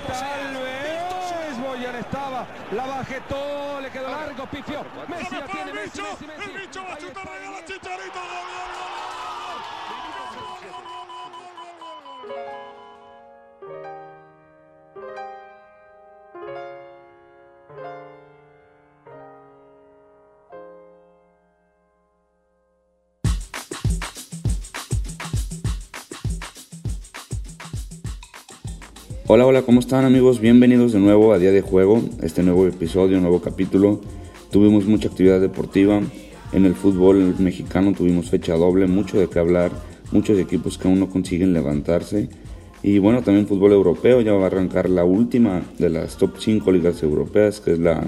Anita Alves. Boyan estaba, la bajetó, le quedó largo, pifió. Messi la tiene, Messi, Messi, Messi. El bicho va a chutar, regala Chicharito, gol, Hola, hola, ¿cómo están amigos? Bienvenidos de nuevo a Día de Juego, este nuevo episodio, nuevo capítulo. Tuvimos mucha actividad deportiva, en el fútbol mexicano tuvimos fecha doble, mucho de qué hablar, muchos equipos que aún no consiguen levantarse. Y bueno, también fútbol europeo, ya va a arrancar la última de las top 5 ligas europeas, que es la,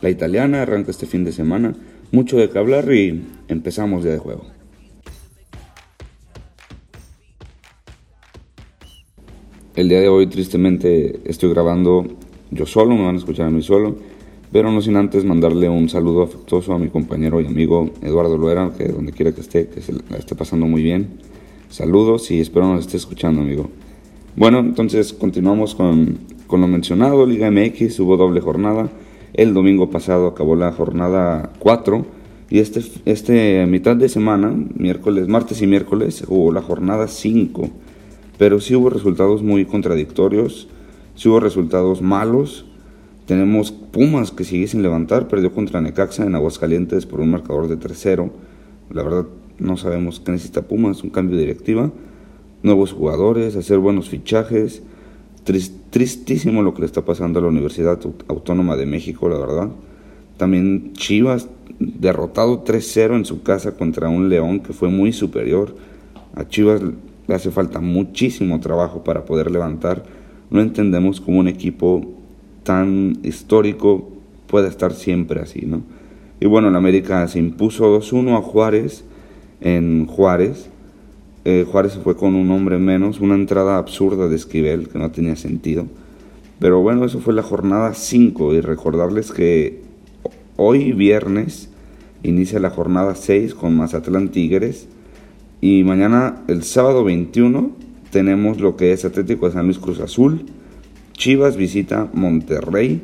la italiana, arranca este fin de semana. Mucho de qué hablar y empezamos Día de Juego. El día de hoy tristemente estoy grabando yo solo, me van a escuchar a mí solo, pero no sin antes mandarle un saludo afectuoso a mi compañero y amigo Eduardo Loera, que donde quiera que esté, que se la esté pasando muy bien. Saludos y espero nos esté escuchando, amigo. Bueno, entonces continuamos con, con lo mencionado, Liga MX, hubo doble jornada. El domingo pasado acabó la jornada 4 y este, este mitad de semana, miércoles, martes y miércoles, hubo la jornada 5 pero sí hubo resultados muy contradictorios, sí hubo resultados malos. Tenemos Pumas que sigue sin levantar, perdió contra Necaxa en Aguascalientes por un marcador de 3-0. La verdad no sabemos qué necesita Pumas, un cambio de directiva, nuevos jugadores, hacer buenos fichajes. Tris- tristísimo lo que le está pasando a la Universidad Aut- Autónoma de México, la verdad. También Chivas derrotado 3-0 en su casa contra un León que fue muy superior. A Chivas le hace falta muchísimo trabajo para poder levantar. No entendemos cómo un equipo tan histórico puede estar siempre así, ¿no? Y bueno, el América se impuso 2-1 a Juárez en Juárez. Eh, Juárez se fue con un hombre menos, una entrada absurda de Esquivel que no tenía sentido. Pero bueno, eso fue la jornada 5 y recordarles que hoy viernes inicia la jornada 6 con Mazatlán Tigres y mañana, el sábado 21, tenemos lo que es Atlético de San Luis Cruz Azul. Chivas visita Monterrey.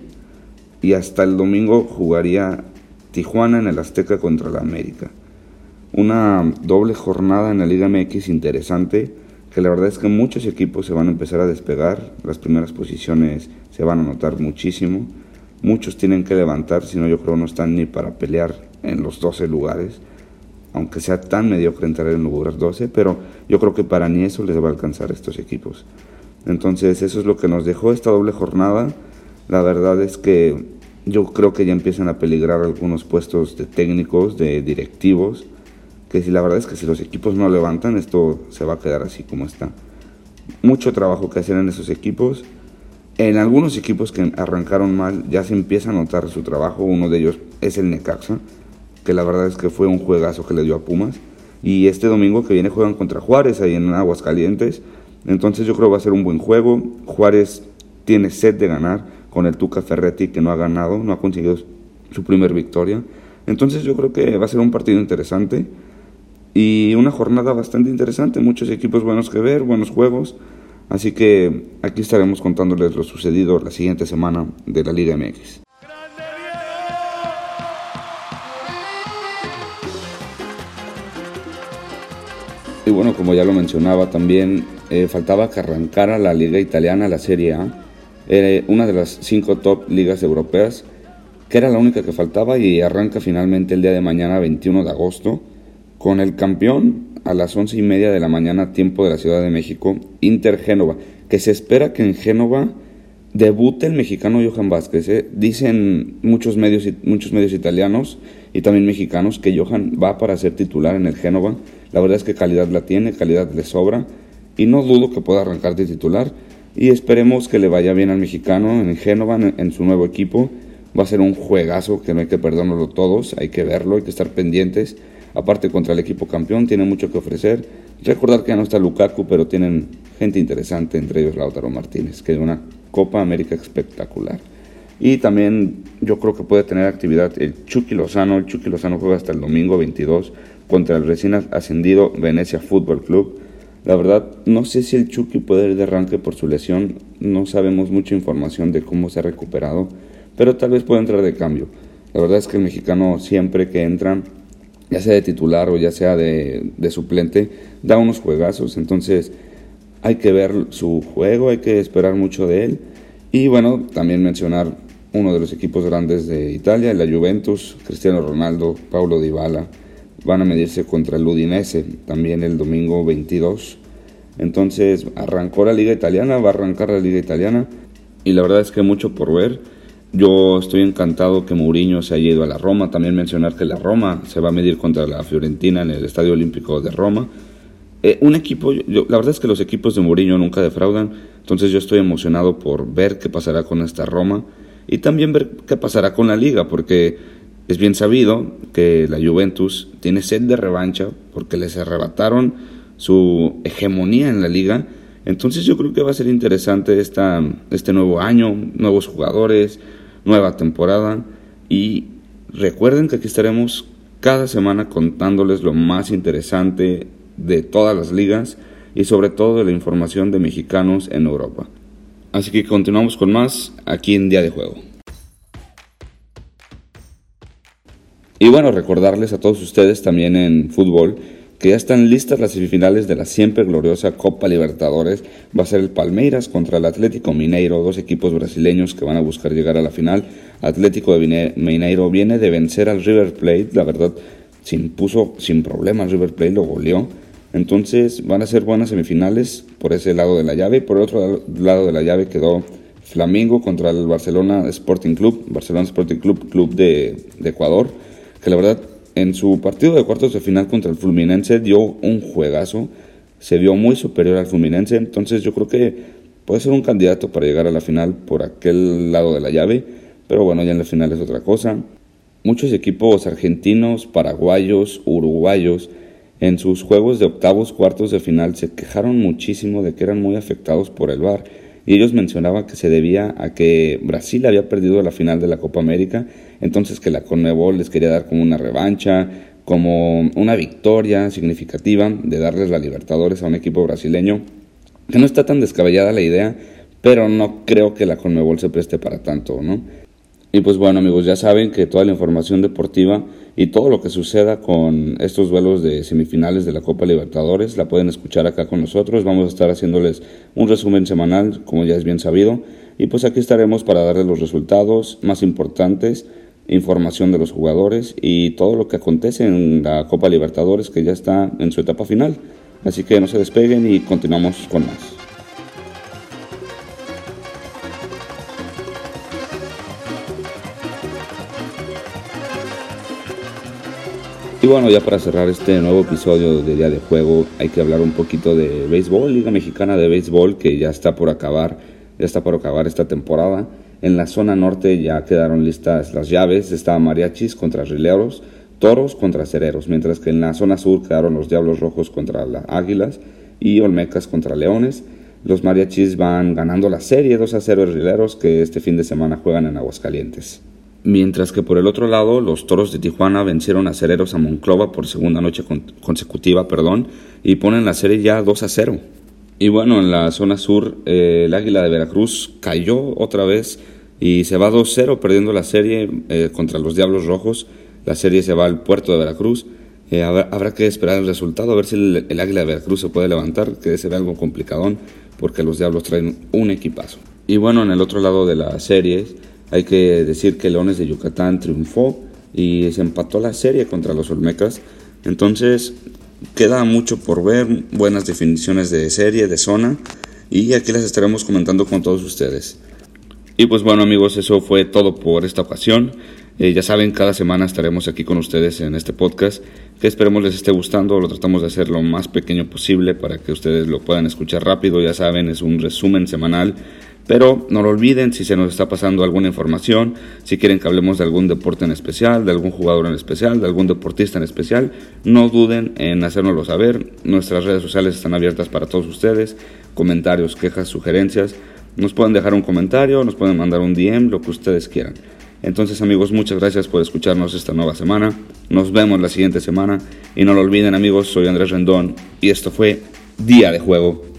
Y hasta el domingo jugaría Tijuana en el Azteca contra la América. Una doble jornada en la Liga MX interesante. Que la verdad es que muchos equipos se van a empezar a despegar. Las primeras posiciones se van a notar muchísimo. Muchos tienen que levantar, si no, yo creo no están ni para pelear en los 12 lugares aunque sea tan mediocre entrar en lugar 12, pero yo creo que para ni eso les va a alcanzar a estos equipos. Entonces eso es lo que nos dejó esta doble jornada. La verdad es que yo creo que ya empiezan a peligrar algunos puestos de técnicos, de directivos, que si la verdad es que si los equipos no levantan, esto se va a quedar así como está. Mucho trabajo que hacer en esos equipos. En algunos equipos que arrancaron mal ya se empieza a notar su trabajo. Uno de ellos es el Necaxa que la verdad es que fue un juegazo que le dio a Pumas. Y este domingo que viene juegan contra Juárez ahí en Aguascalientes. Entonces yo creo que va a ser un buen juego. Juárez tiene sed de ganar con el Tuca Ferretti que no ha ganado, no ha conseguido su primer victoria. Entonces yo creo que va a ser un partido interesante y una jornada bastante interesante. Muchos equipos buenos que ver, buenos juegos. Así que aquí estaremos contándoles lo sucedido la siguiente semana de la Liga MX. Y bueno, como ya lo mencionaba también, eh, faltaba que arrancara la liga italiana, la Serie A. Una de las cinco top ligas europeas, que era la única que faltaba y arranca finalmente el día de mañana, 21 de agosto, con el campeón a las once y media de la mañana, tiempo de la Ciudad de México, Inter Génova, que se espera que en Génova debute el mexicano Johan Vázquez. ¿eh? Dicen muchos medios, muchos medios italianos y también mexicanos que Johan va para ser titular en el Génova. La verdad es que calidad la tiene, calidad le sobra y no dudo que pueda arrancar de titular. Y esperemos que le vaya bien al mexicano en Génova, en, su nuevo equipo. Va a ser un juegazo que no hay que perdérnoslo todos, hay que verlo, hay que estar pendientes. Aparte contra el equipo campeón, tiene mucho que ofrecer. Recordar que ya no está Lukaku, pero tienen gente interesante, entre ellos Lautaro Martínez, que es una Copa América espectacular. Y también yo creo que puede tener actividad el Chucky Lozano. El Chucky Lozano juega hasta el domingo 22 contra el recién ascendido Venecia Fútbol Club. La verdad, no sé si el Chucky puede ir de arranque por su lesión, no sabemos mucha información de cómo se ha recuperado, pero tal vez pueda entrar de cambio. La verdad es que el mexicano siempre que entra, ya sea de titular o ya sea de, de suplente, da unos juegazos, entonces hay que ver su juego, hay que esperar mucho de él. Y bueno, también mencionar uno de los equipos grandes de Italia, la Juventus, Cristiano Ronaldo, Paulo Dybala, van a medirse contra el Udinese también el domingo 22. Entonces arrancó la liga italiana, va a arrancar la liga italiana y la verdad es que mucho por ver. Yo estoy encantado que Mourinho se haya ido a la Roma. También mencionar que la Roma se va a medir contra la Fiorentina en el Estadio Olímpico de Roma. Eh, un equipo, la verdad es que los equipos de Mourinho nunca defraudan. Entonces yo estoy emocionado por ver qué pasará con esta Roma y también ver qué pasará con la liga, porque es bien sabido que la Juventus tiene sed de revancha porque les arrebataron su hegemonía en la liga. Entonces yo creo que va a ser interesante esta, este nuevo año, nuevos jugadores, nueva temporada. Y recuerden que aquí estaremos cada semana contándoles lo más interesante de todas las ligas y sobre todo de la información de mexicanos en Europa. Así que continuamos con más aquí en Día de Juego. Y bueno, recordarles a todos ustedes también en fútbol que ya están listas las semifinales de la siempre gloriosa Copa Libertadores. Va a ser el Palmeiras contra el Atlético Mineiro, dos equipos brasileños que van a buscar llegar a la final. Atlético de Mineiro viene de vencer al River Plate, la verdad se impuso sin problemas, River Plate lo goleó. Entonces van a ser buenas semifinales por ese lado de la llave. Por el otro lado de la llave quedó Flamingo contra el Barcelona Sporting Club, Barcelona Sporting Club, club de, Ecuador que la verdad en su partido de cuartos de final contra el Fluminense dio un juegazo, se vio muy superior al Fluminense, entonces yo creo que puede ser un candidato para llegar a la final por aquel lado de la llave, pero bueno, ya en la final es otra cosa. Muchos equipos argentinos, paraguayos, uruguayos, en sus juegos de octavos, cuartos de final se quejaron muchísimo de que eran muy afectados por el VAR y ellos mencionaban que se debía a que Brasil había perdido la final de la Copa América, entonces que la Conmebol les quería dar como una revancha, como una victoria significativa de darles la Libertadores a un equipo brasileño, que no está tan descabellada la idea, pero no creo que la Conmebol se preste para tanto, ¿no? Y pues bueno amigos, ya saben que toda la información deportiva y todo lo que suceda con estos duelos de semifinales de la Copa Libertadores la pueden escuchar acá con nosotros. Vamos a estar haciéndoles un resumen semanal, como ya es bien sabido. Y pues aquí estaremos para darles los resultados más importantes, información de los jugadores y todo lo que acontece en la Copa Libertadores que ya está en su etapa final. Así que no se despeguen y continuamos con más. Y bueno, ya para cerrar este nuevo episodio de Día de Juego, hay que hablar un poquito de béisbol, Liga Mexicana de Béisbol, que ya está por acabar, ya está acabar esta temporada. En la zona norte ya quedaron listas las llaves, estaba Mariachis contra Rileros, Toros contra Cereros, mientras que en la zona sur quedaron los Diablos Rojos contra las Águilas y Olmecas contra Leones. Los Mariachis van ganando la serie 2 a 0 Rileros que este fin de semana juegan en Aguascalientes mientras que por el otro lado los Toros de Tijuana vencieron a Cereros a Monclova por segunda noche consecutiva perdón, y ponen la serie ya 2 a 0. Y bueno, en la zona sur eh, el Águila de Veracruz cayó otra vez y se va 2-0 perdiendo la serie eh, contra los Diablos Rojos. La serie se va al puerto de Veracruz. Eh, habrá, que esperar el resultado, a ver si el, Águila de Veracruz se puede levantar, que se ve algo complicadón porque los Diablos traen un equipazo. Y bueno, en el otro lado de la serie hay que decir que Leones de Yucatán triunfó y se empató la serie contra los Olmecas. Entonces queda mucho por ver, buenas definiciones de serie, de zona y aquí las estaremos comentando con todos ustedes. Y pues bueno amigos, eso fue todo por esta ocasión. Eh, ya saben, cada semana estaremos aquí con ustedes en este podcast, que esperemos les esté gustando, lo tratamos de hacer lo más pequeño posible para que ustedes lo puedan escuchar rápido, ya saben, es un resumen semanal pero no lo olviden si se nos está pasando alguna información, si quieren que hablemos de algún deporte en especial, de algún jugador en especial, de algún deportista en especial, no duden en hacérnoslo saber. Nuestras redes sociales están abiertas para todos ustedes. Comentarios, quejas, sugerencias. Nos pueden dejar un comentario, nos pueden mandar un DM, lo que ustedes quieran. Entonces amigos, muchas gracias por escucharnos esta nueva semana. Nos vemos la siguiente semana. Y no lo olviden amigos, soy Andrés Rendón y esto fue día de juego.